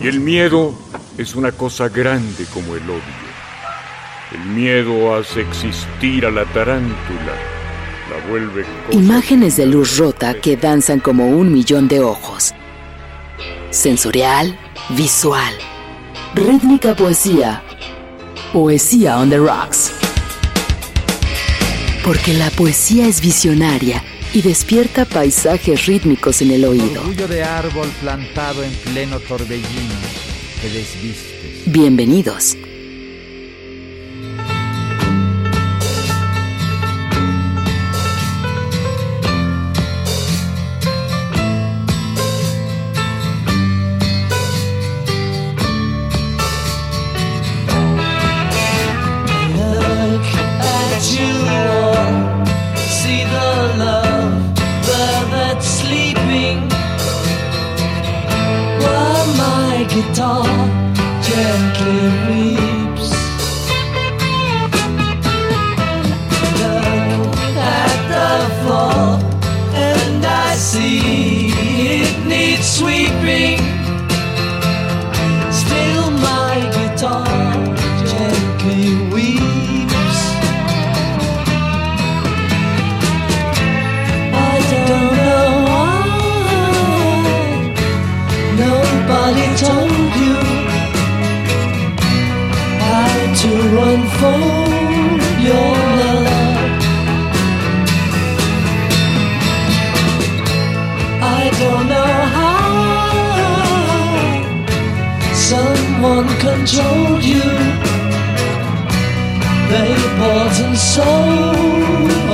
Y el miedo es una cosa grande como el odio. El miedo hace existir a la tarántula, la vuelve... Imágenes de luz rota que danzan como un millón de ojos. Sensorial, visual. Rítmica poesía. Poesía on the rocks. Porque la poesía es visionaria y despierta paisajes rítmicos en el oído. Orgullo de árbol plantado en pleno torbellino que desvistes. Bienvenidos. Don't know how someone controlled you. They bought and sold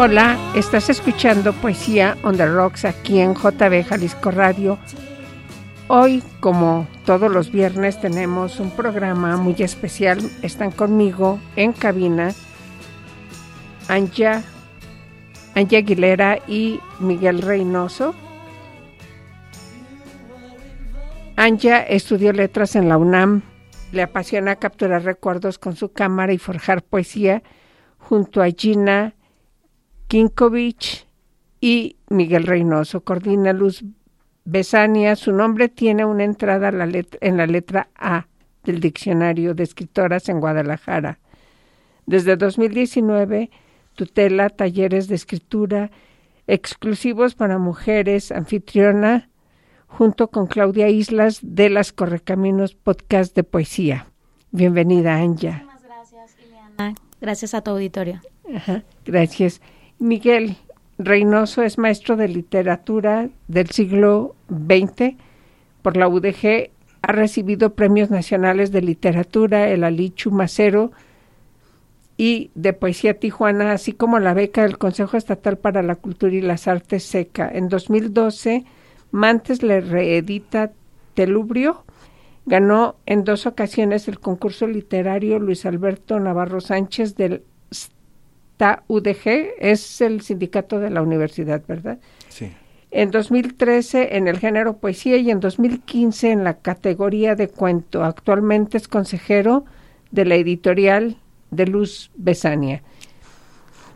Hola, estás escuchando Poesía on the Rocks aquí en JB Jalisco Radio. Hoy, como todos los viernes, tenemos un programa muy especial. Están conmigo en cabina Anja, Anja Aguilera y Miguel Reynoso. Anja estudió letras en la UNAM. Le apasiona capturar recuerdos con su cámara y forjar poesía junto a Gina Kinkovich y Miguel Reynoso. Coordina Luz Besania. Su nombre tiene una entrada la en la letra A del Diccionario de Escritoras en Guadalajara. Desde 2019 tutela talleres de escritura exclusivos para mujeres, anfitriona, junto con Claudia Islas de las Correcaminos Podcast de Poesía. Bienvenida, Anja. Muchísimas gracias, Ileana. Gracias a tu auditorio. Ajá, gracias. Miguel Reynoso es maestro de literatura del siglo XX por la UDG. Ha recibido premios nacionales de literatura, el Alichu Macero y de Poesía Tijuana, así como la beca del Consejo Estatal para la Cultura y las Artes SECA. En 2012, Mantes le reedita Telubrio. Ganó en dos ocasiones el concurso literario Luis Alberto Navarro Sánchez del UDG, es el sindicato de la universidad, ¿verdad? Sí. En 2013 en el género poesía y en 2015 en la categoría de cuento. Actualmente es consejero de la editorial de Luz Besania.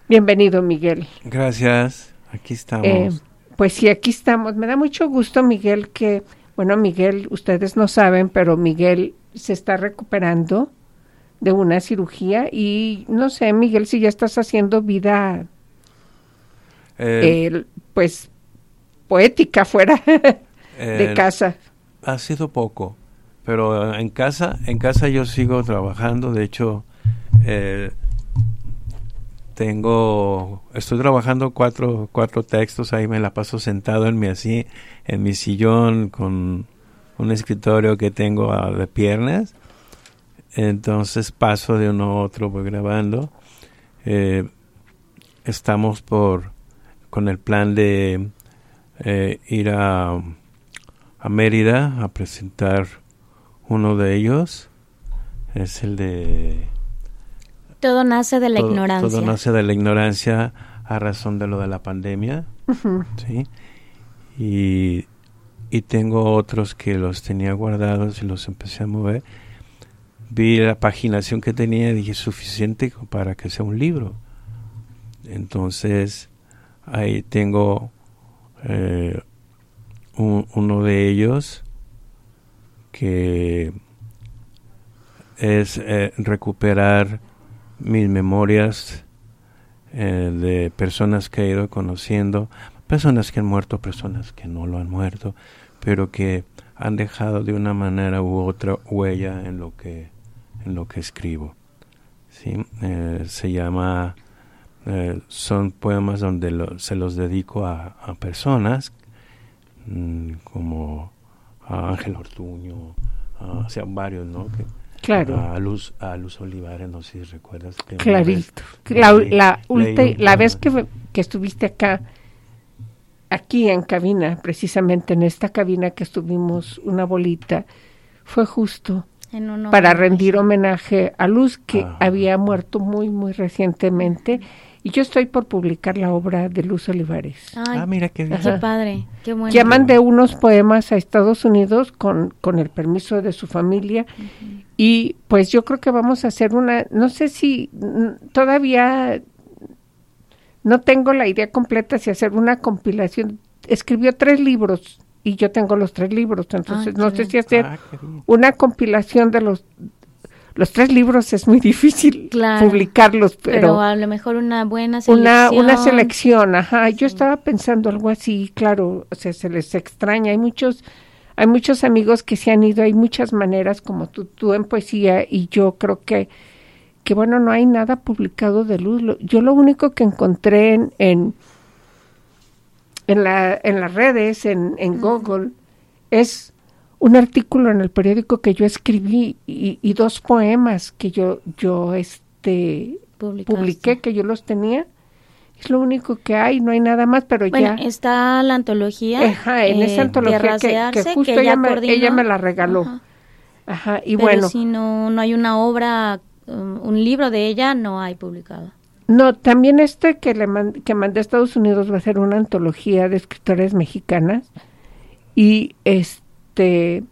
Bienvenido, Miguel. Gracias. Aquí estamos. Eh, pues sí, aquí estamos. Me da mucho gusto, Miguel, que, bueno, Miguel, ustedes no saben, pero Miguel se está recuperando de una cirugía y no sé, Miguel, si ya estás haciendo vida, Eh, eh, pues, poética fuera de casa. Ha sido poco, pero en casa, en casa yo sigo trabajando. De hecho, eh, tengo, estoy trabajando cuatro, cuatro textos. Ahí me la paso sentado en mi así, en mi sillón con un escritorio que tengo a- de piernas. Entonces paso de uno a otro, voy grabando. Eh, estamos por con el plan de eh, ir a, a Mérida a presentar uno de ellos. Es el de Todo nace de la todo, ignorancia. todo nace de la ignorancia a razón de lo de la pandemia. ¿sí? Y, y tengo otros que los tenía guardados y los empecé a mover. Vi la paginación que tenía y dije suficiente para que sea un libro. Entonces ahí tengo eh, un- uno de ellos que es eh, recuperar mis memorias eh, de personas que he ido conociendo, personas que han muerto, personas que no lo han muerto, pero que han dejado de una manera u otra huella en lo que en lo que escribo. ¿sí? Eh, se llama eh, son poemas donde lo- se los dedico a, a personas mm, como a Ángel Ortuño, a, o sea, varios, ¿no? Que, Claro. A Luz, a Luz Olivares, no sé si recuerdas. que Clarito. vez La, leí- la, leí vez que, que estuviste acá, aquí en cabina, precisamente en esta cabina que estuvimos una bolita, fue justo En un para rendir homenaje a Luz, que Ajá. había muerto muy, muy recientemente. Y yo estoy por publicar la obra de Luz Olivares. Ay, Ah, mira qué bien. qué padre, qué bueno. Ya mandé unos poemas a Estados Unidos con, con el permiso de su familia y pues yo creo que vamos a hacer una, no sé si todavía no tengo la idea completa si hacer una compilación. Escribió tres libros y yo tengo los tres libros, entonces qué no sé si hacer Ah, una compilación de los los tres libros es muy difícil Claro. publicarlos, pero, pero, a lo mejor una buena una, selección. una selección, ajá. Yo estaba pensando algo así, claro, o sea, se les extraña. Hay muchos, hay muchos amigos que se han ido, hay muchas maneras como tú, tú en poesía y yo creo que, que bueno, no hay nada publicado de luz. Yo lo único que encontré en, en, en, la, en las redes, en, en Google, es un artículo en el periódico que yo escribí y, y dos poemas que yo, yo este, Publicaste. publiqué, que yo los tenía. Es lo único que hay, no hay nada más, pero Bueno, ya. está la antología. Ajá, en eh, esa antología que, justo que ella, me, ella me la regaló. Ajá. Ajá, y Pero bueno, si no, no hay una obra, um, un libro de ella, no hay publicado. No, también este que le que mandé a Estados Unidos va a ser una antología de escritoras mexicanas. Y este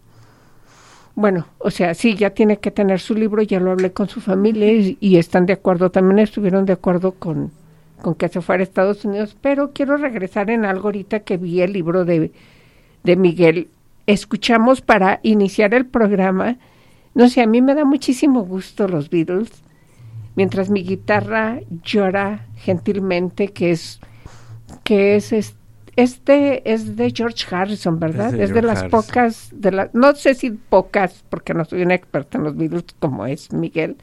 bueno, o sea, sí, ya tiene que tener su libro, ya lo hablé con su familia y, y están de acuerdo, también estuvieron de acuerdo con, con que se fuera a Estados Unidos, pero quiero regresar en algo ahorita que vi el libro de, de Miguel. Escuchamos para iniciar el programa, no sé, a mí me da muchísimo gusto los Beatles, mientras mi guitarra llora gentilmente, que es, que es es- este es de George Harrison, ¿verdad? Es Es de las Harrison. pocas, de la, no sé si pocas, porque no soy una experta en los Beatles como es Miguel,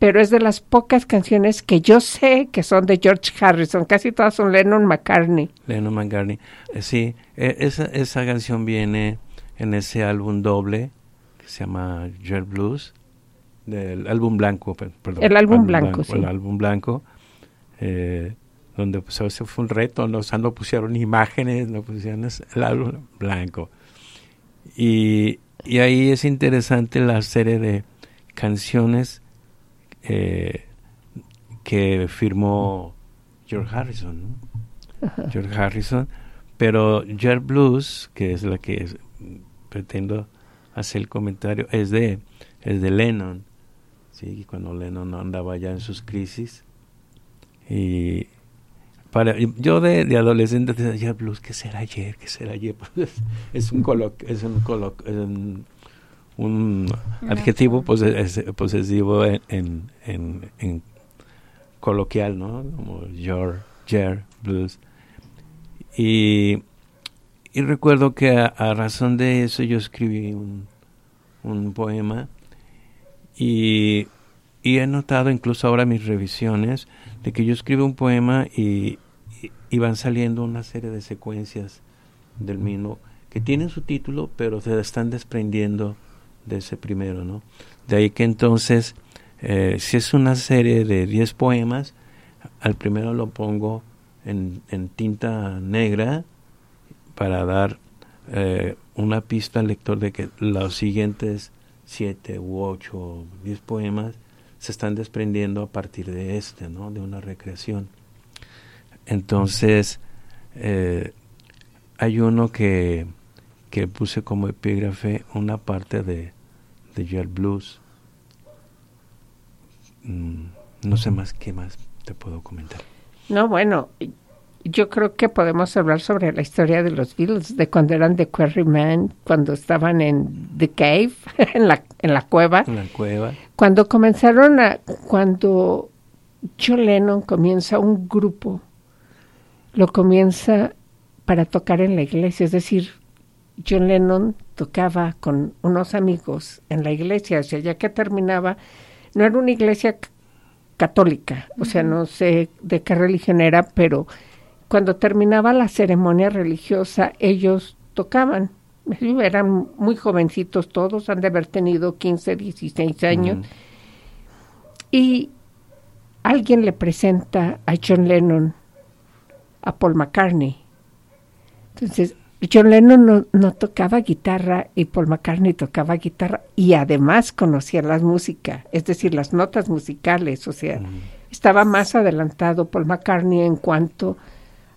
pero es de las pocas canciones que yo sé que son de George Harrison, casi todas son Lennon McCartney. Lennon McCartney. Eh, sí, eh, esa, esa canción viene en ese álbum doble que se llama Jet Blues, del álbum blanco, per- perdón. El álbum blanco, sí. El álbum blanco, eh, donde pues ese fue un reto, no, o sea, no pusieron imágenes, no pusieron el álbum blanco. Y, y ahí es interesante la serie de canciones eh, que firmó George Harrison, ¿no? George Harrison, pero Jet Blues, que es la que es- pretendo hacer el comentario, es de, es de Lennon, ¿sí? cuando Lennon andaba ya en sus crisis. Y para, yo de, de adolescente decía, Blues, ¿qué será ayer? ¿Qué será ayer? es un colo, es un colo, es un, un adjetivo pose- posesivo en, en, en- en coloquial, ¿no? Como your, jer, blues. Y, y recuerdo que a, a razón de eso yo escribí un, un poema y, he notado incluso ahora mis revisiones de que yo escribo un poema y, y- y van saliendo una serie de secuencias del mismo que tienen su título pero se están desprendiendo de ese primero, ¿no? De ahí que entonces, eh, si es una serie de 10 poemas, al primero lo pongo en, en tinta negra para dar eh, una pista al lector de que los siguientes 7 u 8 o 10 poemas se están desprendiendo a partir de este, ¿no? De una recreación. Entonces, eh, hay uno que, que puse como epígrafe una parte de, de Jet Blues. Mm, no sé más qué más te puedo comentar. No, bueno, yo creo que podemos hablar sobre la historia de los Beatles, de cuando eran The Quarrymen, cuando estaban en The Cave, en la, en la cueva, En la cueva. cuando comenzaron a, cuando John Lennon comienza un grupo, lo comienza para tocar en la iglesia, es decir, John Lennon tocaba con unos amigos en la iglesia, o sea, ya que terminaba, no era una iglesia católica, o sea, no sé de qué religión era, pero cuando terminaba la ceremonia religiosa, ellos tocaban. Eran muy jovencitos todos, han de haber tenido 15, 16 años. Y alguien le presenta a John Lennon a Paul McCartney. Entonces, John Lennon no, no tocaba guitarra y Paul McCartney tocaba guitarra y además conocía la música, es decir, las notas musicales, o sea, estaba más adelantado Paul McCartney en cuanto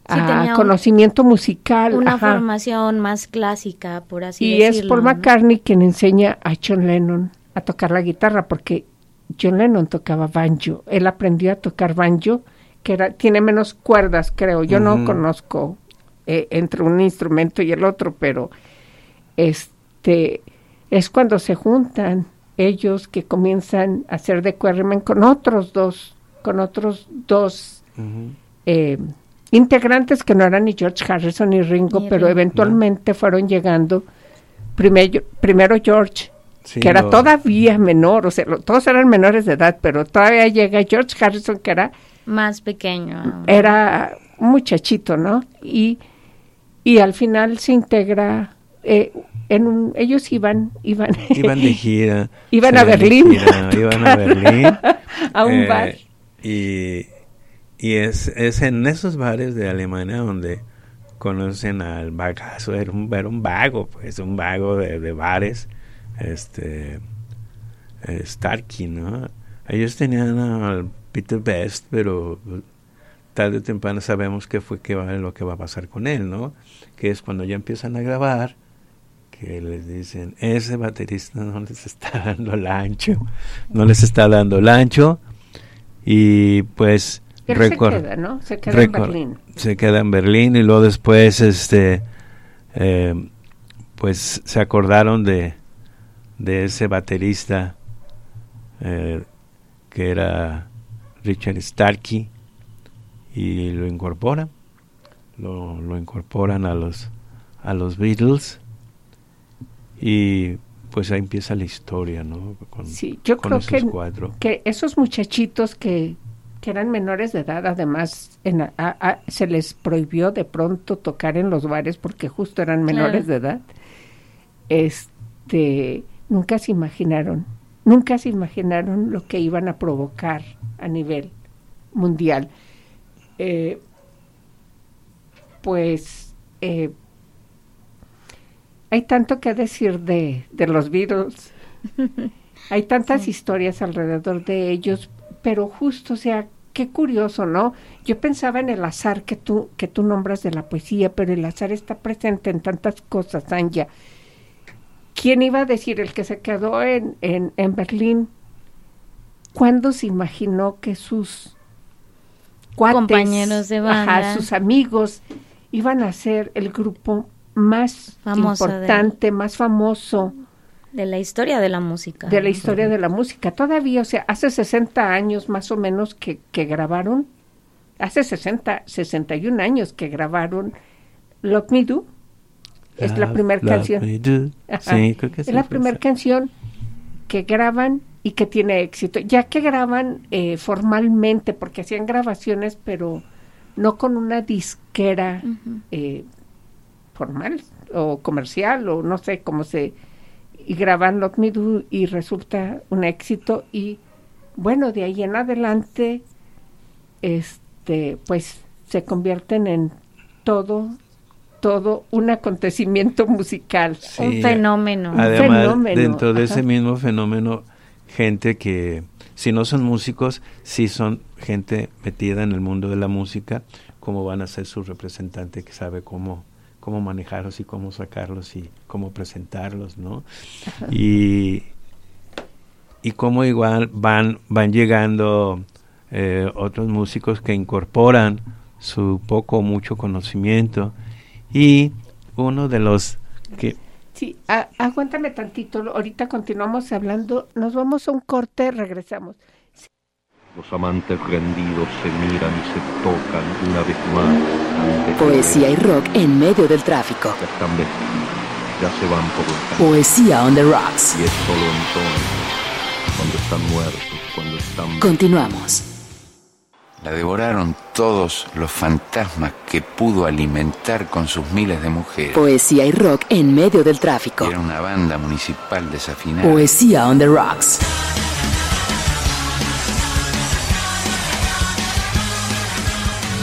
Sí, a un- conocimiento musical. Una ajá. formación más clásica, por así Y es decirlo. Paul ¿no? McCartney quien enseña a John Lennon a tocar la guitarra, porque John Lennon tocaba banjo. Él aprendió a tocar banjo, que era, tiene menos cuerdas, creo. Yo no conozco eh, entre un instrumento y el otro, pero este es cuando se juntan ellos que comienzan a hacer de Quarrymen con otros dos, con otros dos eh, integrantes que no eran ni George Harrison ni Ringo, Ni pero Ringo. eventualmente fueron llegando. Primero, primero George, Sí, que era lo- todavía menor, o sea, lo- todos eran menores de edad, pero todavía llega George Harrison, que era, Más pequeño. era un muchachito, ¿no? Y, y al final se integra, eh, en un, ellos iban, iban, Iban de gira. Iban a Berlín. gira, iban a Berlín. a un eh, bar. Y, y es, es en esos bares de Alemania donde conocen al bagazo. Era un, era un vago, pues, un vago de, de bares. Este. eh, Starkey, ¿no? Ellos tenían al Peter Best, pero tarde o temprano sabemos qué fue qué va, lo que va a pasar con él, ¿no? Que es cuando ya empiezan a grabar, que les dicen, ese baterista no les está dando el ancho, no les está dando el ancho, y pues Pero se queda, ¿no? Se queda en Berlín. se queda en Berlín y luego después este eh, pues se acordaron de de ese baterista eh, que era Richard Starkey y lo incorporan. Lo, lo incorporan a los a los Beatles. Y pues ahí empieza la historia no con, Sí, yo con creo esos que, cuatro. que esos muchachitos que, que eran menores de edad, además en a- a- a- se les prohibió de pronto tocar en los bares porque justo eran menores de edad, este, nunca se imaginaron, nunca se imaginaron lo que iban a provocar a nivel mundial. Eh, pues eh, hay tanto que decir de, de los Beatles. Hay tantas historias alrededor de ellos, pero justo, o sea, qué curioso, ¿no? Yo pensaba en el azar que tú, que tú nombras de la poesía, pero el azar está presente en tantas cosas, Anja. ¿Quién iba a decir el que se quedó en, en, en Berlín? ¿Cuándo se imaginó que sus cuates, Compañeros de banda. ajá, sus amigos, iban a ser el grupo más importante, más famoso De la historia de la música. de la historia de la música. Todavía, o sea, hace 60 años más o menos que, que grabaron, hace 60, 61 años que grabaron Lock Me Do. Es la primera Love canción. Me Do. Ajá. Sí, creo que es la primera canción que graban y que tiene éxito, ya que graban eh, formalmente, porque hacían grabaciones, pero no con una disquera eh, formal o comercial o no sé cómo se y graban Lock Me Do y resulta un éxito y bueno de ahí en adelante este pues se convierten en todo todo un acontecimiento musical Sí, Un fenómeno. Además, fenómeno, dentro de ajá. ese mismo fenómeno, gente que, si no son músicos, sí son gente metida en el mundo de la música, como van a ser su representante que sabe cómo cómo manejarlos y cómo sacarlos y cómo presentarlos, ¿no? Y y cómo igual van van llegando eh, otros músicos que incorporan su poco o mucho conocimiento. Y uno de los que sí a- aguántame tantito ahorita continuamos hablando nos vamos a un corte regresamos Los amantes rendidos se miran y se tocan una vez más antes de Poesía y rock en medio del tráfico. Ya están vestidos, ya se van por el camino. Poesía on the rocks. Y es solo entonces, cuando están muertos, cuando están Continuamos. La devoraron todos los fantasmas que pudo alimentar con sus miles de mujeres. Poesía y rock en medio del tráfico. Era una banda municipal desafinada. Poesía on the rocks.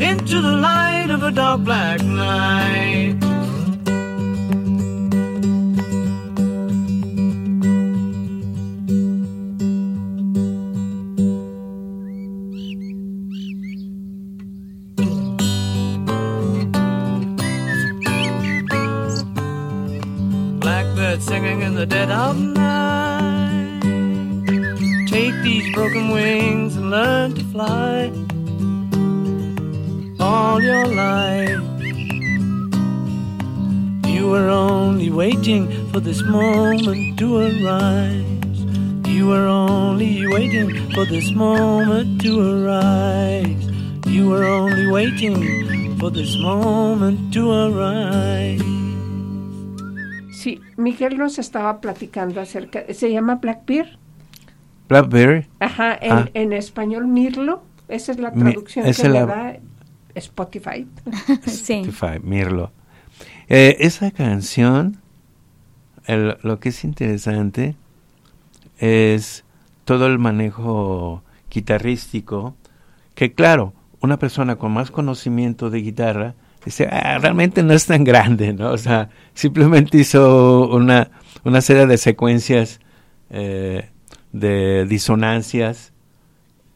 Into the light of a dark black night. Waiting for this moment to arise. Sí, Miguel nos estaba platicando acerca, se llama Blackbeard, Blackberry ajá, en, Ah. en español Mirlo, esa es la Mi- traducción esa que es le la- da Spotify. sí. Spotify, Mirlo. Eh, esa canción, el- lo que es interesante es todo el manejo guitarrístico, que claro, una persona con más conocimiento de guitarra dice, "Ah, realmente no es tan grande, ¿no? O sea, simplemente hizo una, una serie de secuencias eh, de disonancias,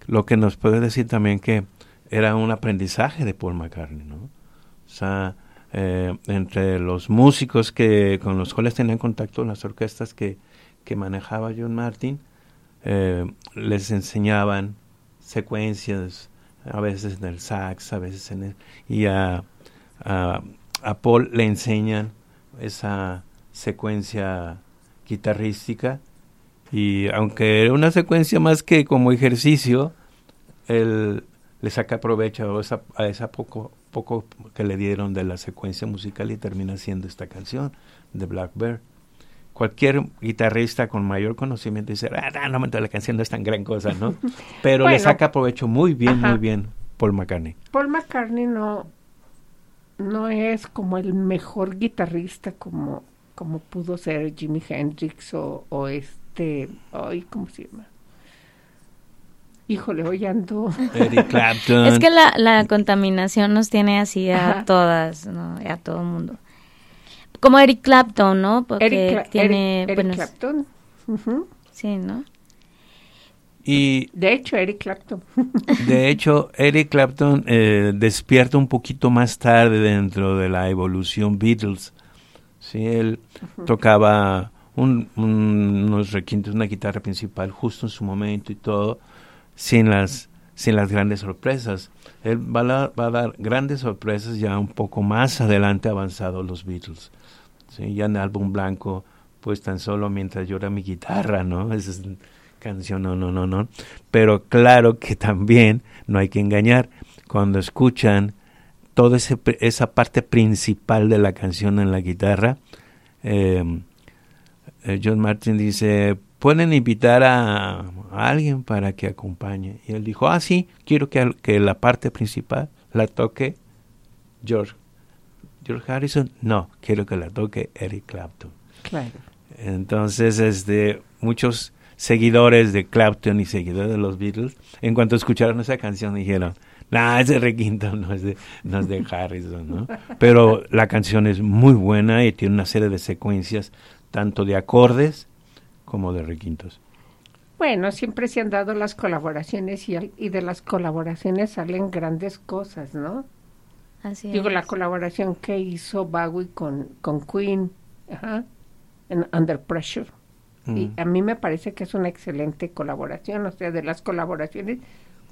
lo que nos puede decir también que era un aprendizaje de Paul McCartney, ¿no? O sea, eh, entre los músicos que con los cuales tenían contacto en las orquestas que, que manejaba John Martin, eh, les enseñaban secuencias, a veces en el sax, a veces en el... Y a, a, Paul le enseñan esa secuencia guitarrística y aunque era una secuencia más que como ejercicio, él le saca provecho a esa, a esa poco, poco que le dieron de la secuencia musical y termina haciendo esta canción de Black Bear. Cualquier guitarrista con mayor conocimiento dice, ah, no, la canción no es tan gran cosa, ¿no? Pero le saca provecho muy bien, muy bien Paul McCartney. Paul McCartney no, no es como el mejor guitarrista como, como pudo ser Jimi Hendrix o, o este, ay, ¿cómo se llama? Híjole, hoy ando. Eric Clapton. Es que la, la contaminación nos tiene así a todas, ¿no? A todo el mundo. Como Eric Clapton, ¿no? Porque Eric, tiene. Eric, bueno, Clapton. Sí, ¿no? Y De hecho, Eric Clapton. de hecho, Eric Clapton eh, despierta un poquito más tarde dentro de la evolución Beatles. Sí, él tocaba un- un- unos requintos, una guitarra principal justo en su momento y todo, sin las, sin las grandes sorpresas. Él va a, la- va a dar grandes sorpresas ya un poco más adelante avanzados los Beatles. Sí, ya en álbum blanco, pues tan solo mientras llora mi guitarra, ¿no? Esa es canción, no, no, no, no. Pero claro que también no hay que engañar. Cuando escuchan toda ese, esa parte principal de la canción en la guitarra, eh, eh, John Martin dice, pueden invitar a, alguien para que acompañe. Y él dijo, ah, sí, quiero que la parte principal la toque George. George Harrison, no, quiero que la toque Eric Clapton. Claro. Entonces, este, muchos seguidores de Clapton y seguidores de los Beatles, en cuanto escucharon esa canción dijeron, nah, ese requinto no es de, no es de Harrison, ¿no? Pero la canción es muy buena y tiene una serie de secuencias, tanto de acordes como de requintos. Bueno, siempre se han dado las colaboraciones y, y de las colaboraciones salen grandes cosas, ¿no? Así Digo, la colaboración que hizo Bowie con, con Queen, ajá, en Under Pressure. Y Mm. a mí me parece que es una excelente colaboración, o sea, de las colaboraciones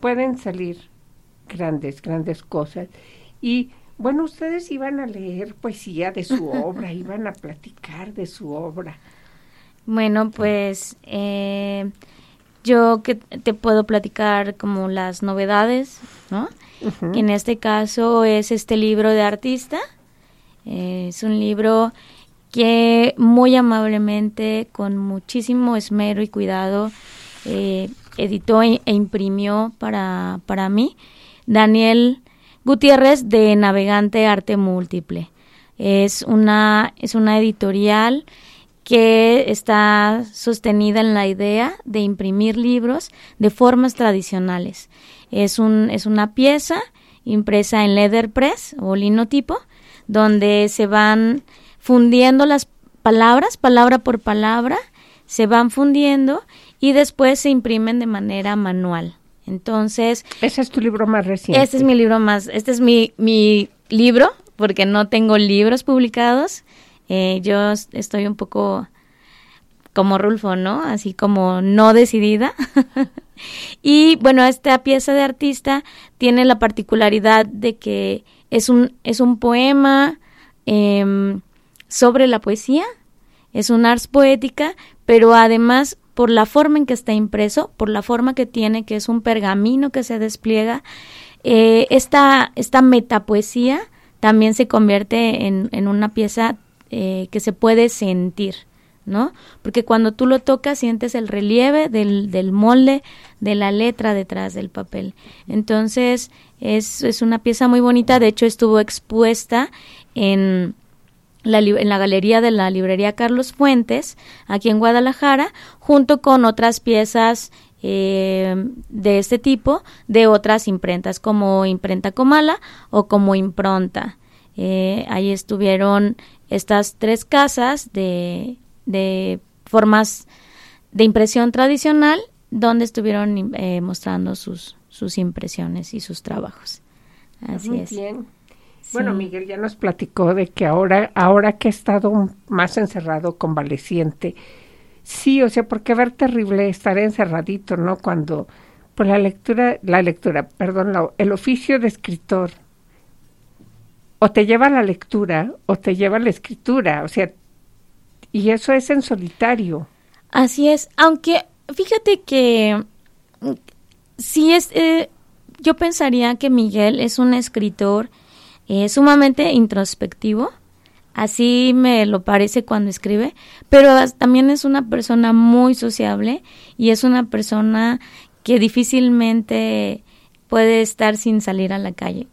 pueden salir grandes, grandes cosas. Y bueno, ustedes iban a leer poesía de su obra, iban a platicar de su obra. Bueno, pues eh, yo que te puedo platicar como las novedades, ¿no? En este caso es este libro de artista. Es un libro que muy amablemente, con muchísimo esmero y cuidado, eh, editó e, e imprimió para, para mí Daniel Gutiérrez de Navegante Arte Múltiple. Es una, es una editorial que está sostenida en la idea de imprimir libros de formas tradicionales. Es, un, es una pieza impresa en letterpress o linotipo, donde se van fundiendo las palabras, palabra por palabra, se van fundiendo y después se imprimen de manera manual. Entonces, Ese es tu libro más reciente. este es mi libro más, este es mi, mi libro, porque no tengo libros publicados. Eh, yo estoy un poco como Rulfo, ¿no? Así como no decidida. y bueno, esta pieza de artista tiene la particularidad de que es un, es un poema em, sobre la poesía, es un ars poética, pero además por la forma en que está impreso, por la forma que tiene, que es un pergamino que se despliega, eh, esta, esta metapoesía también se convierte en, en una pieza eh, que se puede sentir, ¿no? Porque cuando tú lo tocas sientes el relieve del, del molde de la letra detrás del papel. Entonces es, es una pieza muy bonita, de hecho estuvo expuesta en la, en la galería de la librería Carlos Fuentes, aquí en Guadalajara, junto con otras piezas eh, de este tipo de otras imprentas, como Imprenta Comala o como Impronta. Eh, ahí estuvieron estas tres casas de, de formas de impresión tradicional, donde estuvieron eh, mostrando sus, sus impresiones y sus trabajos. Así Muy es. bien. Bueno. Miguel ya nos platicó de que ahora, ahora que ha estado más encerrado, convaleciente, sí, o sea, porque ver terrible estar encerradito, ¿no? Cuando Pues la lectura, la lectura, perdón, el oficio de escritor o te lleva a la lectura o te lleva a la escritura, o sea, y eso es en solitario. Así es, aunque fíjate que sí es, eh, yo pensaría que Miguel es un escritor eh, sumamente introspectivo, así me lo parece cuando escribe, pero también es una persona muy sociable y es una persona que difícilmente puede estar sin salir a la calle.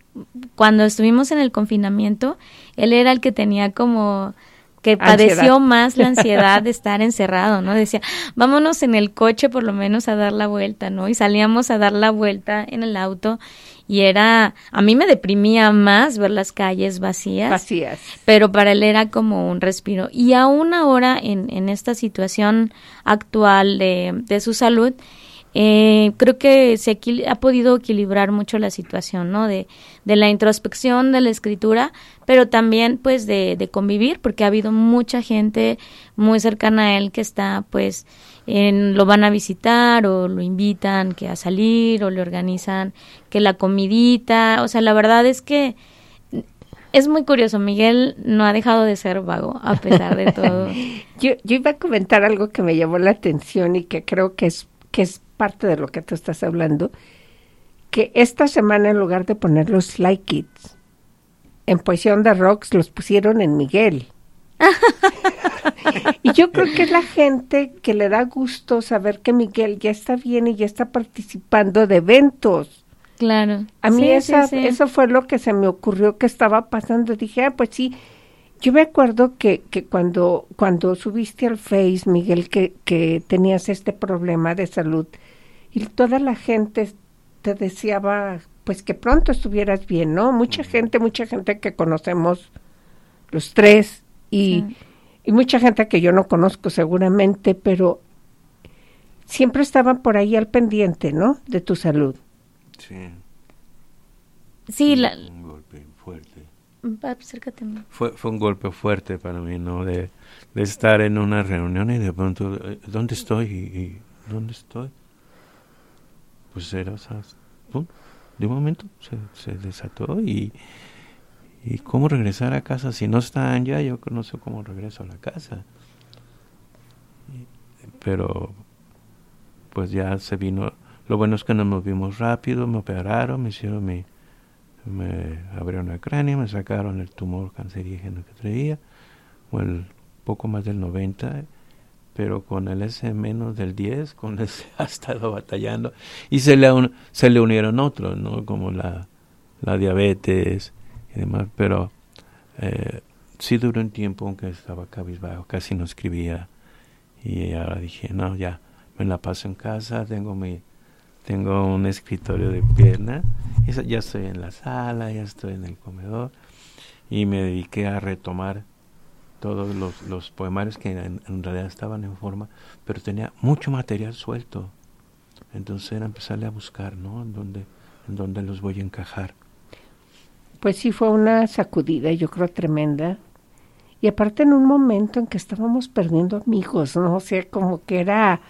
Cuando estuvimos en el confinamiento, él era el que tenía como que padeció más la ansiedad de estar encerrado, ¿no? Decía, vámonos en el coche por lo menos a dar la vuelta, ¿no? Y salíamos a dar la vuelta en el auto y era, a mí me deprimía más ver las calles vacías. Vacías. Pero para él era como un respiro. Y aún ahora, en, en esta situación actual de, de su salud, eh, creo que se ha podido equilibrar mucho la situación, ¿no? De, de, la introspección, de la escritura, pero también, pues, de, de, convivir, porque ha habido mucha gente muy cercana a él que está, pues, en, lo van a visitar o lo invitan que a salir o le organizan que la comidita, o sea, la verdad es que es muy curioso, Miguel no ha dejado de ser vago a pesar de todo. yo, yo iba a comentar algo que me llamó la atención y que creo que es, que es parte de lo que tú estás hablando, que esta semana en lugar de poner los Like Kids en Poesía de Rocks, los pusieron en Miguel. y yo creo que es la gente que le da gusto saber que Miguel ya está bien y ya está participando de eventos. Claro. A mí esa, eso fue lo que se me ocurrió que estaba pasando. Dije, ah, pues sí. Yo me acuerdo que, que cuando, cuando subiste al Face, Miguel, que, que tenías este problema de salud, y toda la gente te deseaba pues que pronto estuvieras bien, ¿no? Mucha gente, mucha gente que conocemos los tres y, y mucha gente que yo no conozco seguramente, pero siempre estaban por ahí al pendiente, ¿no? De tu salud. Sí. Sí, la... Un golpe fuerte. Acércate. Fue, fue un golpe fuerte para mí, ¿no? De, de estar en una reunión y de pronto, eh, ¿dónde estoy? ¿Y, dónde estoy? Pues era, o sea, de un momento se, se desató y, y cómo regresar a casa si no están ya, yo no sé cómo regreso a la casa. pero pues ya se vino, lo bueno es que nos movimos rápido, me operaron, me hicieron mi, me abrieron el cráneo, me sacaron el tumor cancerígeno que traía, o el poco más del 90 pero con el ese menos del 10, con ese ha estado batallando. Y se le, se le unieron otros, ¿no? Como la, la diabetes y demás, pero eh, sí duró un tiempo aunque estaba cabizbajo, casi no escribía. Y ahora dije, no, ya, me la paso en casa, tengo mi tengo un escritorio de pierna, ya estoy en la sala, ya estoy en el comedor y me dediqué a retomar todos los, los poemarios que en, realidad estaban en forma, pero tenía mucho material suelto. Entonces era empezarle a buscar, ¿no? En dónde, en dónde los voy a encajar. Pues sí, fue una sacudida, yo creo, tremenda. Y aparte en un momento en que estábamos perdiendo amigos, ¿no? O sea, como que era...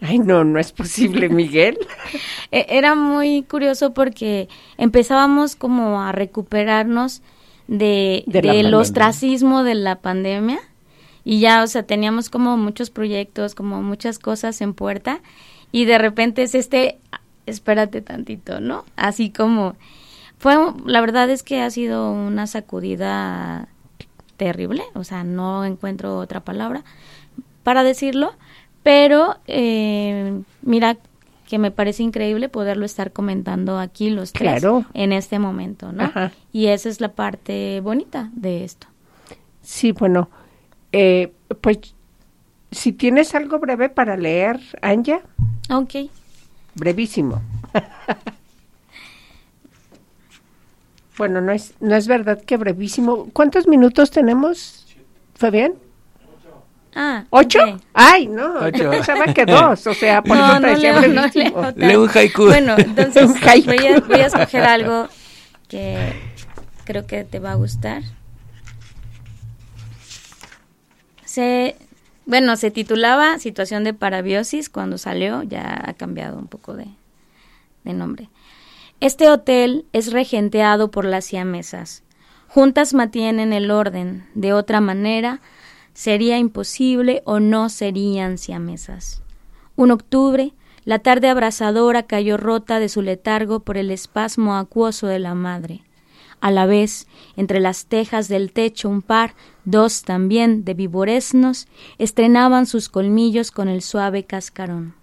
Ay, no, no es posible, Miguel. E, era muy curioso porque empezábamos como a recuperarnos de, del ostracismo de la pandemia. Y ya, o sea, teníamos como muchos proyectos, como muchas cosas en puerta. Y de repente es este, espérate tantito, ¿no? Así como fue, la verdad es que ha sido una sacudida terrible, o sea, no encuentro otra palabra para decirlo, pero eh, mira que me parece increíble poderlo estar comentando aquí los tres en este momento, ¿no? Y esa es la parte bonita de esto. Sí, bueno, eh, pues si tienes algo breve para leer, Anja. Ok. Brevísimo. bueno, no es, no es verdad que brevísimo. ¿Cuántos minutos tenemos, Fabián? Ah, ¿Ocho? Ay, no, yo pensaba que dos, o sea, por no, no, leo, no leo Leo un haiku. Bueno, entonces Voy, a, voy a escoger algo que creo que te va a gustar. Se, bueno, se titulaba Situación de parabiosis cuando salió, ya ha cambiado un poco de, de nombre. Este hotel es regenteado por las siamesas. Juntas mantienen el orden, de otra manera sería imposible o no serían siamesas. Un octubre, la tarde abrasadora cayó rota de su letargo por el espasmo acuoso de la madre. A la vez, entre las tejas del techo un par, dos también de viboresnos, estrenaban sus colmillos con el suave cascarón.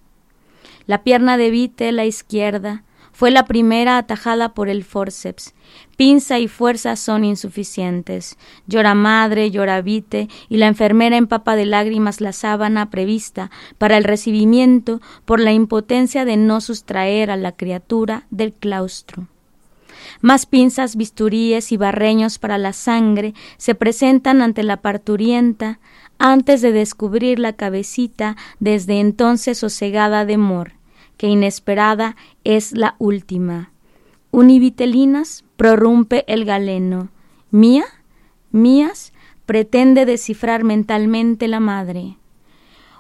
La pierna de Vite, la izquierda, fue la primera atajada por el forceps. Pinza y fuerza son insuficientes. Llora madre, llora Vite, y la enfermera empapa de lágrimas la sábana prevista para el recibimiento por la impotencia de no sustraer a la criatura del claustro. Más pinzas, bisturíes y barreños para la sangre se presentan ante la parturienta antes de descubrir la cabecita desde entonces sosegada de mor, que inesperada es la última. Univitelinas prorrumpe el galeno. ¿Mía? ¿Mías? pretende descifrar mentalmente la madre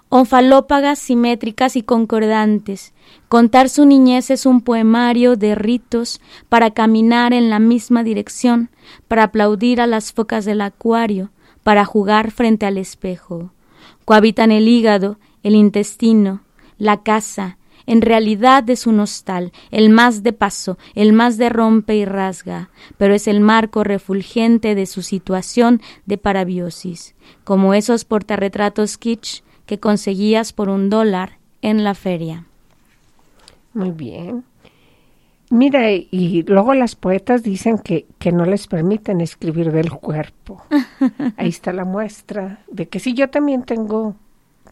onfalópagas simétricas y concordantes. Contar su niñez es un poemario de ritos para caminar en la misma dirección, para aplaudir a las focas del acuario, para jugar frente al espejo. Cohabitan el hígado, el intestino, la casa, en realidad es un hostal, el más de paso, el más de rompe y rasga, pero es el marco refulgente de su situación de parabiosis, como esos portarretratos kitsch que conseguías por un dólar en la feria. Muy bien. Mira, y luego las poetas dicen que, que no les permiten escribir del cuerpo. Ahí está la muestra de que sí, yo también tengo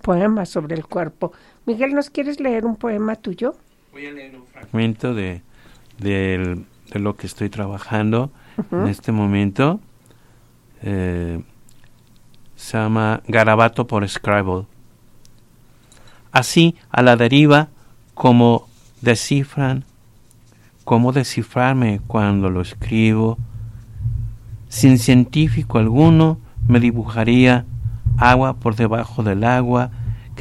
poemas sobre el cuerpo. Miguel, ¿nos quieres leer un poema tuyo? Voy a leer un fragmento de, de, lo que estoy trabajando en este momento. Eh, se llama Garabato por Scribble así a la deriva como descifran, cómo descifrarme cuando lo escribo. Sin científico alguno me dibujaría agua por debajo del agua,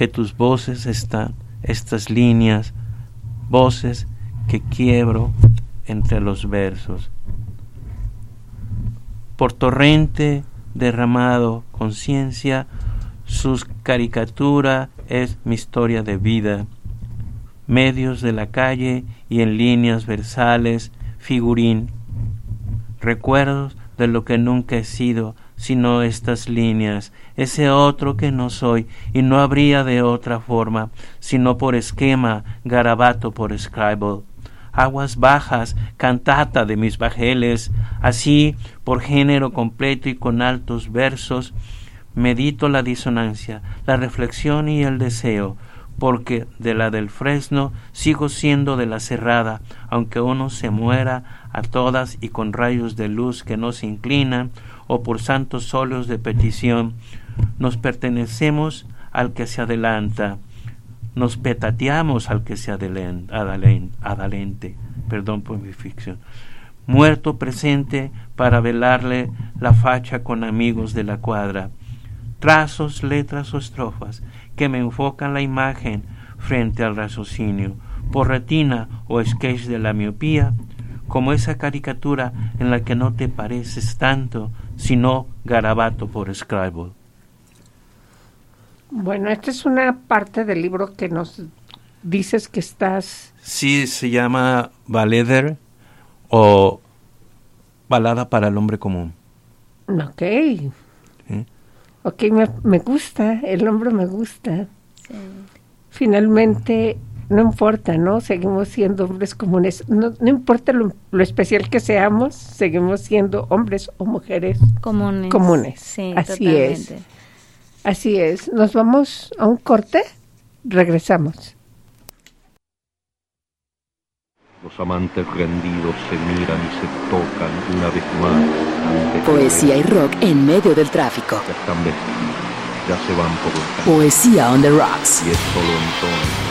que tus voces están, estas líneas, voces que quiebro entre los versos. Por torrente derramado conciencia, sus caricaturas es mi historia de vida. Medios de la calle y en líneas versales, figurín. Recuerdos de lo que nunca he sido, sino estas líneas, ese otro que no soy, y no habría de otra forma, sino por esquema, garabato por scribble. Aguas bajas, cantata de mis bajeles, así por género completo y con altos versos, medito la disonancia, la reflexión y el deseo, porque de la del fresno sigo siendo de la cerrada, aunque uno se muera a todas y con rayos de luz que no se inclinan, o por santos óleos de petición, nos pertenecemos al que se adelanta, nos petateamos al que se adalente, perdón por mi ficción, muerto presente para velarle la facha con amigos de la cuadra, trazos, letras o estrofas que me enfocan la imagen frente al raciocinio, por retina o sketch de la miopía, como esa caricatura en la que no te pareces tanto, sino garabato por Scribble. Bueno, esta es una parte del libro que nos dices que estás... Sí, se llama Valeder o Balada para el Hombre Común. Ok. Ok, me, gusta, el nombre me gusta. Finalmente, no importa, ¿no? Seguimos siendo hombres comunes. No, no importa lo, especial que seamos, seguimos siendo hombres o mujeres comunes. Comunes. Sí, Así es. Así es. Nos vamos a un corte. Regresamos. Los amantes rendidos se miran y se tocan una vez más. Poesía y rock en medio del tráfico. Ya están vestidos, ya se van por Poesía on the rocks. Y es solo entonces,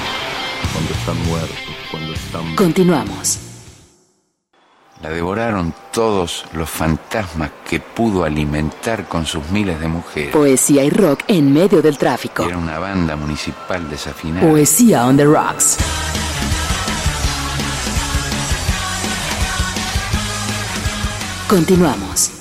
cuando están muertos, cuando están... Continuamos. La devoraron todos los fantasmas que pudo alimentar con sus miles de mujeres. Poesía y rock en medio del tráfico. Era una banda municipal desafinada. Poesía on the rocks. Continuamos.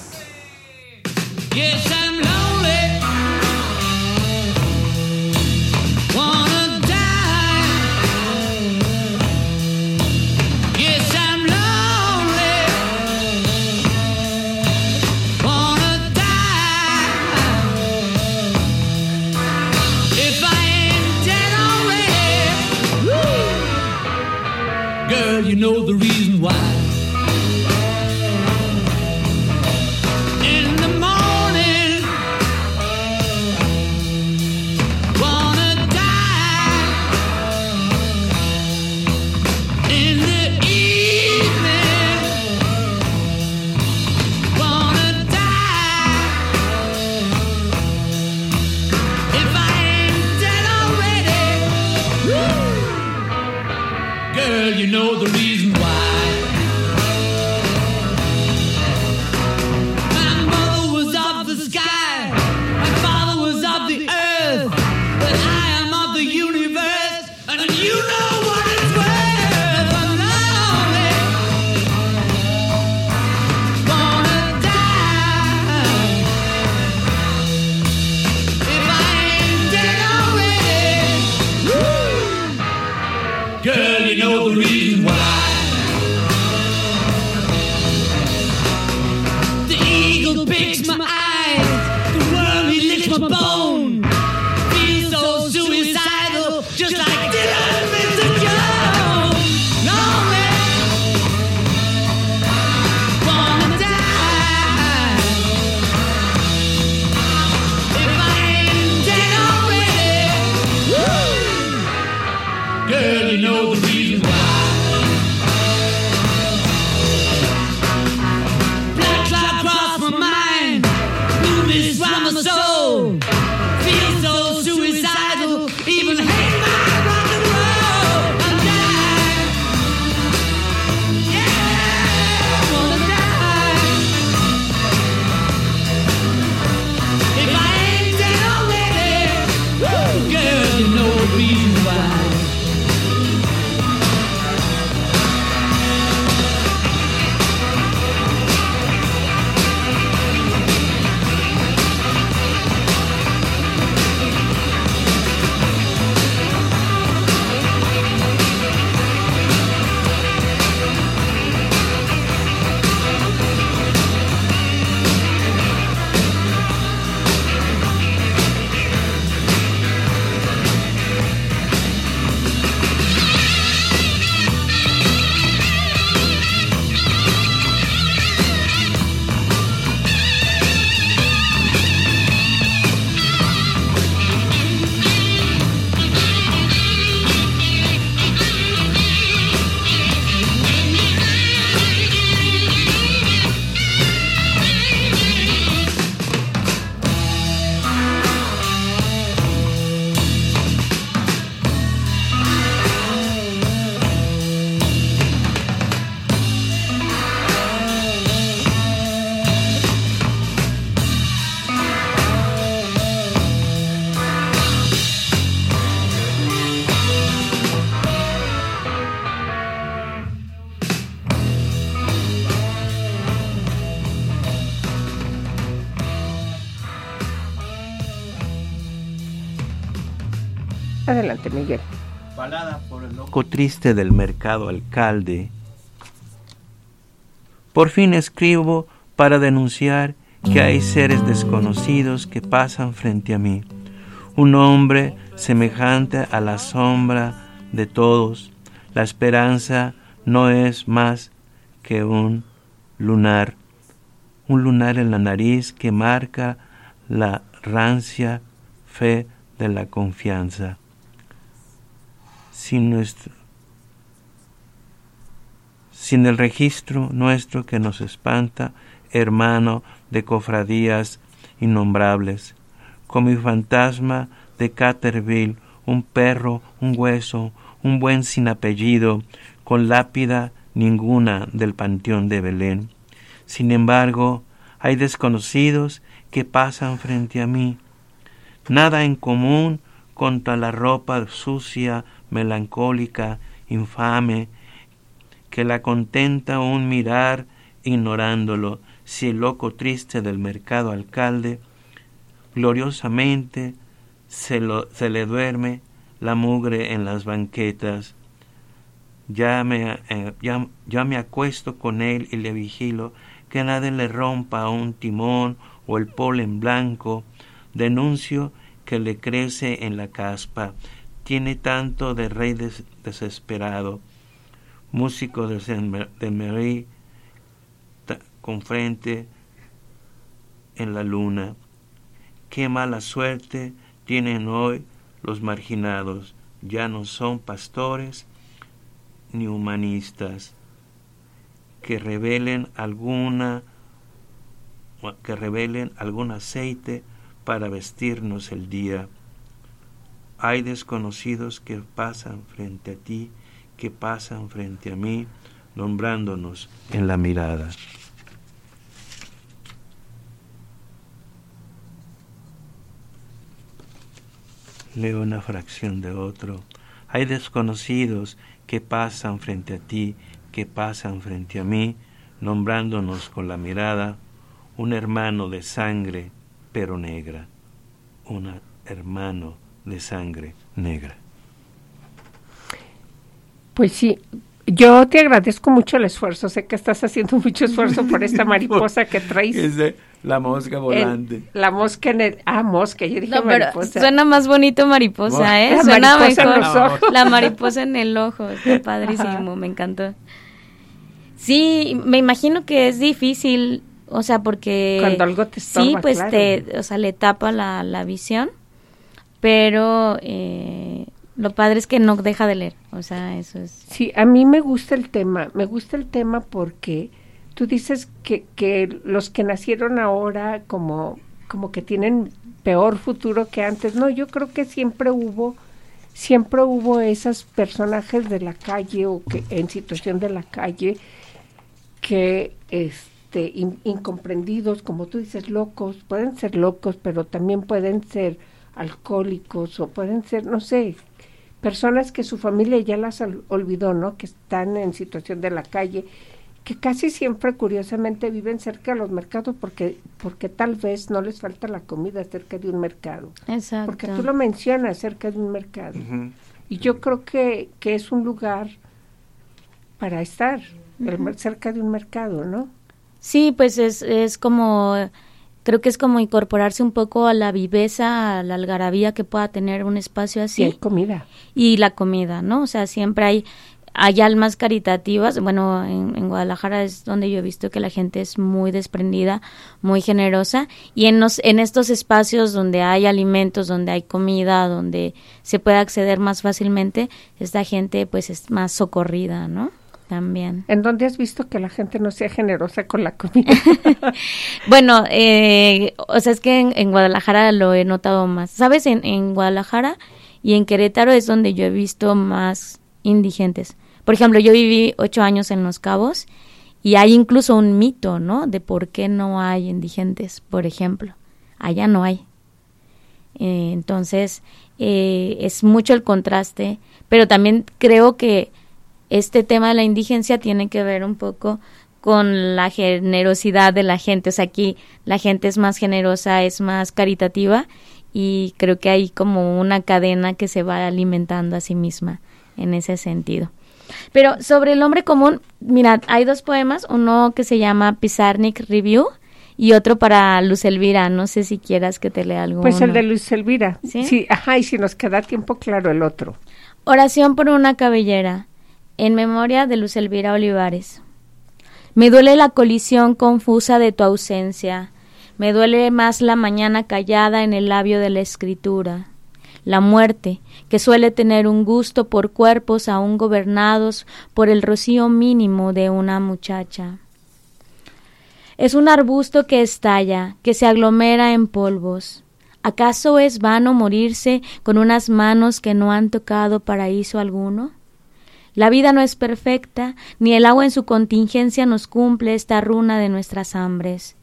eagle bakes my eyes. The worm, he licks my bones. Adelante, Miguel. Balada por el loco triste del mercado alcalde. Por fin escribo para denunciar que hay seres desconocidos que pasan frente a mí. Un hombre semejante a la sombra de todos. La esperanza no es más que un lunar, un lunar en la nariz que marca la rancia fe de la confianza sin, nuestro, sin el registro nuestro que nos espanta, hermano de cofradías innombrables, con mi fantasma de Caterville, un perro, un hueso, un buen sin apellido, con lápida ninguna del panteón de Belén. Sin embargo, hay desconocidos que pasan frente a mí, nada en común contra la ropa sucia melancólica, infame, que la contenta un mirar ignorándolo, si el loco triste del mercado alcalde gloriosamente se, lo, se le duerme la mugre en las banquetas. Ya me, eh, ya, ya me acuesto con él y le vigilo que nadie le rompa un timón o el polen blanco. Denuncio que le crece en la caspa. Tiene tanto de rey desesperado. Músico de, de Marie con frente en la luna. Qué mala suerte tienen hoy los marginados. Ya no son pastores ni humanistas que revelen alguna que revelen algún aceite para vestirnos el día. Hay desconocidos que pasan frente a ti, que pasan frente a mí, nombrándonos en la mirada. Leo una fracción de otro. Hay desconocidos que pasan frente a ti, que pasan frente a mí, nombrándonos con la mirada un hermano de sangre, pero negra. Un hermano de sangre negra. Pues sí, yo te agradezco mucho el esfuerzo. Sé que estás haciendo mucho esfuerzo por esta mariposa que traes. Es de la mosca volante. la mosca en el, ah, mosca, yo dije mariposa. Suena más bonito mariposa, ¿eh? La suena mariposa mejor. en los ojos. La mariposa en el ojo, está padrísimo, me encantó. Sí, me imagino que es difícil, o sea, porque... Cuando algo te estorba, Sí, pues claro. te, o sea, le tapa la, la visión, pero eh, lo padre es que no deja de leer, o sea, eso es... Sí, a mí me gusta el tema, me gusta el tema porque tú dices que, que los que nacieron ahora como, como que tienen peor futuro que antes. No, yo creo que siempre hubo, siempre hubo esos personajes de la calle o que en situación de la calle que este in- incomprendidos, como tú dices, locos, pueden ser locos, pero también pueden ser alcohólicos o pueden ser, no sé, personas que su familia ya las al- olvidó, ¿no? Que están en situación de la calle, que casi siempre curiosamente viven cerca de los mercados porque porque tal vez no les falta la comida cerca de un mercado. Exacto. Porque tú lo mencionas cerca de un mercado. Y yo creo que, que es un lugar para estar el cerca de un mercado, ¿no? Sí, pues es, es como, creo que es como incorporarse un poco a la viveza, a la algarabía que pueda tener un espacio Sí, hay así. comida. Y la comida, ¿no? O sea, siempre hay, hay almas caritativas. Bueno, en, en Guadalajara es donde yo he visto que la gente es muy desprendida, muy generosa. Y en, los, en estos espacios donde hay alimentos, donde hay comida, donde se puede acceder más fácilmente, esta gente pues es más socorrida, ¿no? También. ¿En dónde has visto que la gente no sea generosa con la comida? Bueno, eh, o sea, es que en, en Guadalajara lo he notado más. ¿Sabes? En, en Guadalajara y en Querétaro es donde yo he visto más indigentes. Por ejemplo, yo viví ocho años en Los Cabos y hay incluso un mito, ¿no? De por qué no hay indigentes, por ejemplo. Allá no hay. Eh, entonces, eh, es mucho el contraste, pero también creo que este tema de la indigencia tiene que ver un poco con la generosidad de la gente. O sea, aquí la gente es más generosa, es más caritativa y creo que hay como una cadena que se va alimentando a sí misma en ese sentido. Pero sobre el hombre común, mira, hay dos poemas, uno que se llama Pizarnik Review y otro para Luz Elvira. No sé si quieras que te lea algo. Pues el de Luis Elvira. ¿Sí? ajá, y si nos queda tiempo, claro, el otro. Oración por una cabellera, en memoria de Luz Elvira Olivares. Me duele la colisión confusa de tu ausencia, me duele más la mañana callada en el labio de la escritura. La muerte, que suele tener un gusto por cuerpos aún gobernados por el rocío mínimo de una muchacha. Es un arbusto que estalla, que se aglomera en polvos. ¿Acaso es vano morirse con unas manos que no han tocado paraíso alguno? La vida no es perfecta, ni el agua en su contingencia nos cumple esta runa de nuestras hambres.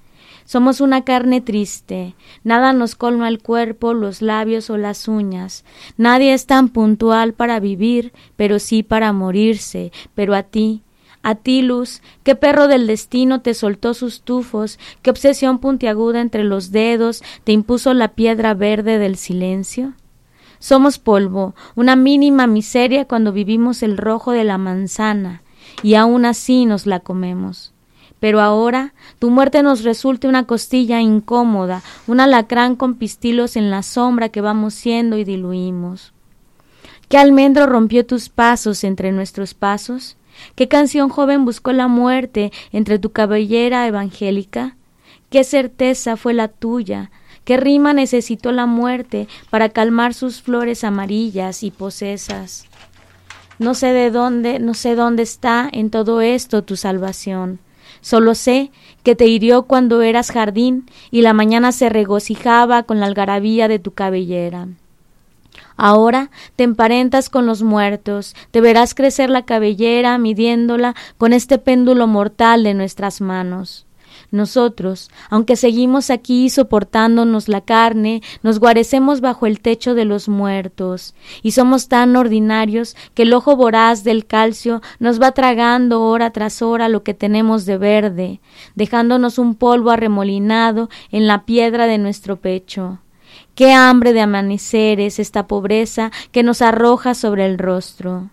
Somos una carne triste, nada nos colma el cuerpo, los labios o las uñas. Nadie es tan puntual para vivir, pero sí para morirse, pero a ti, A ti, luz, qué perro del destino te soltó sus tufos, qué obsesión puntiaguda entre los dedos te impuso la piedra verde del silencio. Somos polvo, una mínima miseria cuando vivimos el rojo de la manzana, y aún así nos la comemos. Pero ahora tu muerte nos resulta una costilla incómoda, un alacrán con pistilos en la sombra que vamos siendo y diluimos. ¿Qué almendro rompió tus pasos entre nuestros pasos? ¿Qué canción joven buscó la muerte entre tu cabellera evangélica? ¿Qué certeza fue la tuya? ¿Qué rima necesitó la muerte para calmar sus flores amarillas y posesas? No sé de dónde, no sé dónde está en todo esto tu salvación. Solo sé que te hirió cuando eras jardín y la mañana se regocijaba con la algarabía de tu cabellera. Ahora te emparentas con los muertos, te verás crecer la cabellera midiéndola con este péndulo mortal de nuestras manos. Nosotros, aunque seguimos aquí soportándonos la carne, nos guarecemos bajo el techo de los muertos, y somos tan ordinarios que el ojo voraz del calcio nos va tragando hora tras hora lo que tenemos de verde, dejándonos un polvo arremolinado en la piedra de nuestro pecho. Qué hambre de amaneceres esta pobreza que nos arroja sobre el rostro.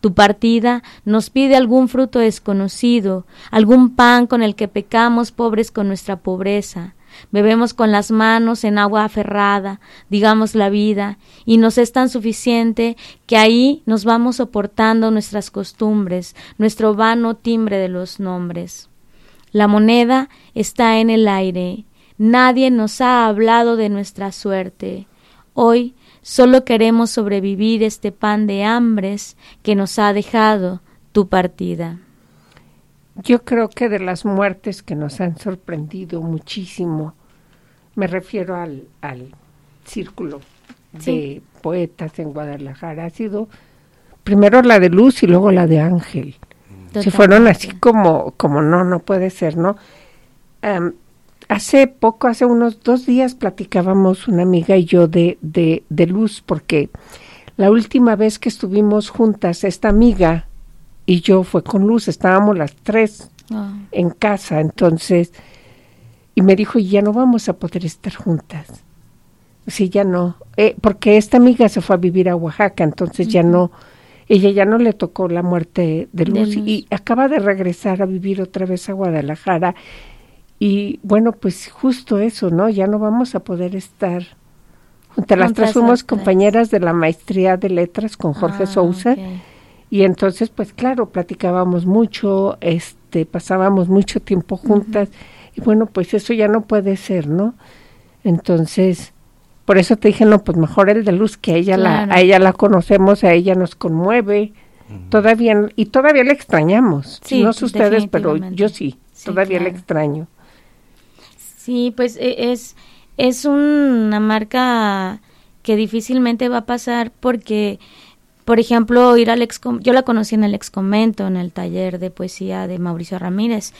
Tu partida nos pide algún fruto desconocido, algún pan con el que pecamos pobres con nuestra pobreza. Bebemos con las manos en agua aferrada, digamos la vida, y nos es tan suficiente que ahí nos vamos soportando nuestras costumbres, nuestro vano timbre de los nombres. La moneda está en el aire, Nadie nos ha hablado de nuestra suerte. Hoy solo queremos sobrevivir este pan de hambres que nos ha dejado tu partida. Yo creo que de las muertes que nos han sorprendido muchísimo, me refiero al, al círculo de poetas en Guadalajara, ha sido primero la de Luz y luego la de Ángel. Se fueron así como, como no, no puede ser, ¿no? Hace poco, hace unos dos días, platicábamos una amiga y yo de, de, de Luz, porque la última vez que estuvimos juntas, esta amiga y yo fue con Luz, estábamos las tres ah. en casa, entonces, y me dijo, ya no vamos a poder estar juntas. Sí, ya no, eh, porque esta amiga se fue a vivir a Oaxaca, entonces ya no, ella ya no le tocó la muerte de Luz, de Luz, y acaba de regresar a vivir otra vez a Guadalajara y bueno, pues justo eso, ¿no? Ya no vamos a poder estar juntas. Las tres fuimos compañeras de la maestría de letras con Jorge ah, Sousa. Y entonces, pues claro, platicábamos mucho, este, pasábamos mucho tiempo juntas. Y bueno, pues eso ya no puede ser, ¿no? Entonces, por eso te dije, no, pues mejor el de luz, que a ella, la, a ella la conocemos, a ella nos conmueve. Todavía, y todavía le extrañamos. no sé ustedes, pero yo sí, todavía le extraño. Sí, pues e, es, es una marca que difícilmente va a pasar porque, por ejemplo, ir al ex, yo la conocí en el ex convento, en el taller de poesía de Mauricio Ramírez,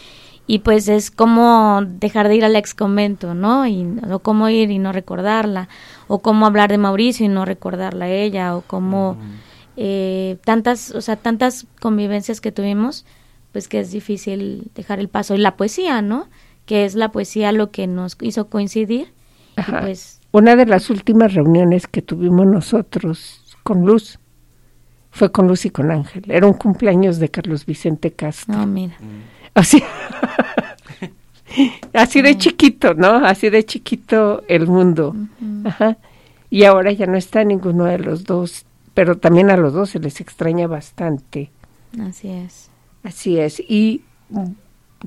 y pues es como dejar de ir al ex convento, ¿no? Y, o cómo ir y no recordarla, o cómo hablar de Mauricio y no recordarla a ella, o cómo eh, tantas, o sea, tantas convivencias que tuvimos, pues que es difícil dejar el paso. Y la poesía, ¿no? Que es la poesía lo que nos hizo coincidir. pues, Una de las últimas reuniones que tuvimos nosotros con Luz fue con Luz y con Ángel. Era un cumpleaños de Carlos Vicente Castro. No, mira. Así, así de chiquito, ¿no? Así de chiquito el mundo. Ajá. Y ahora ya no está ninguno de los dos, pero también a los dos se les extraña bastante. Así es. Así es. Y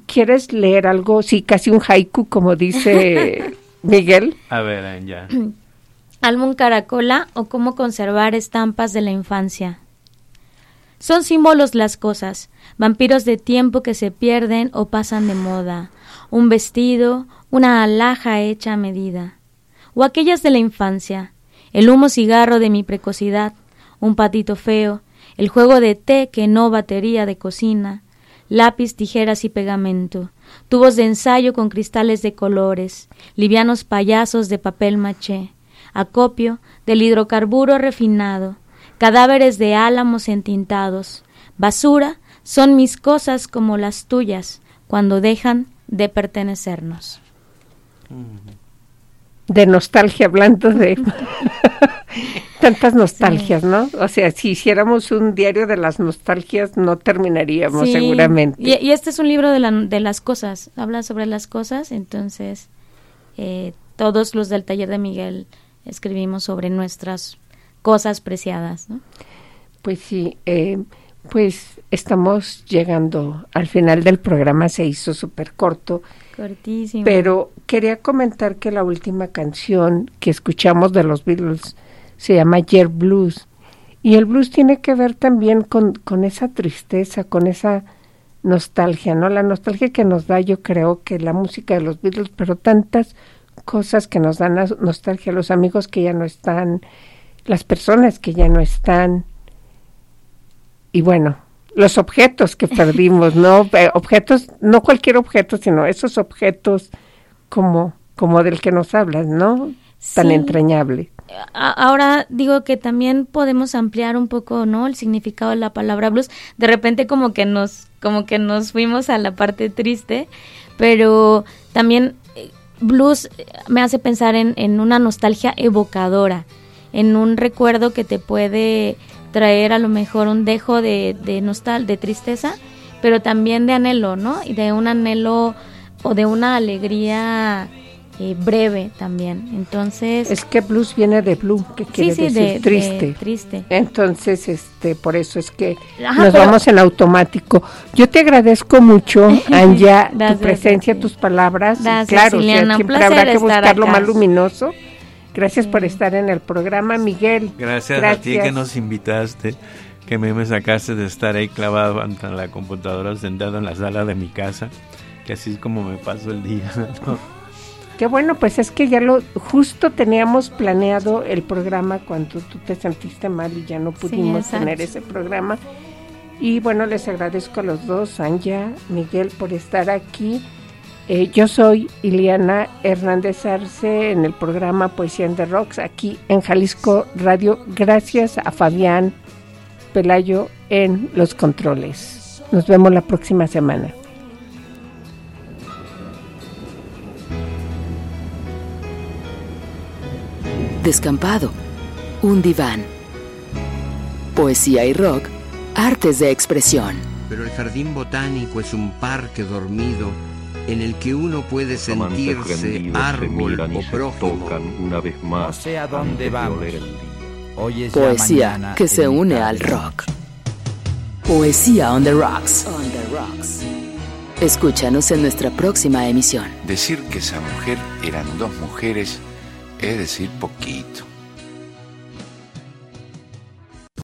¿Quieres leer algo? Sí, casi un haiku, como dice Miguel. A ver, ya. Álbum Caracola o cómo conservar estampas de la infancia. Son símbolos las cosas, vampiros de tiempo que se pierden o pasan de moda, un vestido, una alhaja hecha a medida, o aquellas de la infancia, el humo cigarro de mi precocidad, un patito feo, el juego de té que no batería de cocina, lápiz, tijeras y pegamento, tubos de ensayo con cristales de colores, livianos payasos de papel maché, acopio del hidrocarburo refinado, cadáveres de álamos entintados, basura son mis cosas como las tuyas cuando dejan de pertenecernos. De nostalgia, hablando de tantas nostalgias, ¿no? O sea, si hiciéramos un diario de las nostalgias, no terminaríamos seguramente. Y, este es un libro de, la, de las cosas, habla sobre las cosas, entonces eh, todos los del taller de Miguel escribimos sobre nuestras cosas preciadas, ¿no? Pues sí, eh, pues estamos llegando al final del programa, se hizo súper corto. Pero quería comentar que la última canción que escuchamos de los Beatles se llama Yer Blues. Y el blues tiene que ver también con, con esa tristeza, con esa nostalgia, ¿no? La nostalgia que nos da, yo creo que la música de los Beatles, pero tantas cosas que nos dan nostalgia, los amigos que ya no están, las personas que ya no están, y bueno, los objetos que perdimos, ¿no? Eh, objetos, no cualquier objeto, sino esos objetos como, como del que nos hablas, ¿no? Tan entrañable. Ahora digo que también podemos ampliar un poco, ¿no? El significado de la palabra blues. De repente como que nos, como que nos fuimos a la parte triste, pero también eh, blues me hace pensar en, en una nostalgia evocadora, en un recuerdo que te puede traer a lo mejor un dejo de, de nostal, de tristeza, pero también de anhelo, ¿no? Y de un anhelo o de una alegría eh, breve también. Entonces es que blues viene de blue, que quiere decir triste. triste. Entonces, este, por eso es que nos vamos en automático. Yo te agradezco mucho, Anja, tu presencia, tus palabras. claro, siempre habrá que buscar lo más luminoso Gracias por estar en el programa, Miguel. Gracias, a ti que nos invitaste, que me, sacaste de estar ahí clavado ante la computadora, sentado en la sala de mi casa, que así es como me paso el día. Qué bueno, pues es que ya lo justo teníamos planeado el programa cuando tú te sentiste mal y ya no pudimos tener ese programa. Y bueno, les agradezco a los dos, Anja, Miguel, por estar aquí. Eh, yo soy Iliana Hernández Arce en el programa Poesía en the Rocks aquí en Jalisco Radio. Gracias a Fabián Pelayo en los controles. Nos vemos la próxima semana. Descampado, un diván. Poesía y rock, artes de expresión. Pero el jardín botánico es un parque dormido en el que uno puede sentirse árbol o prójimo. Una vez más no sé a dónde vamos. Hoy es Poesía que se une al rock. Poesía on the rocks. On the rocks. Escúchanos en nuestra próxima emisión. Decir que esa mujer eran dos mujeres es decir poquito.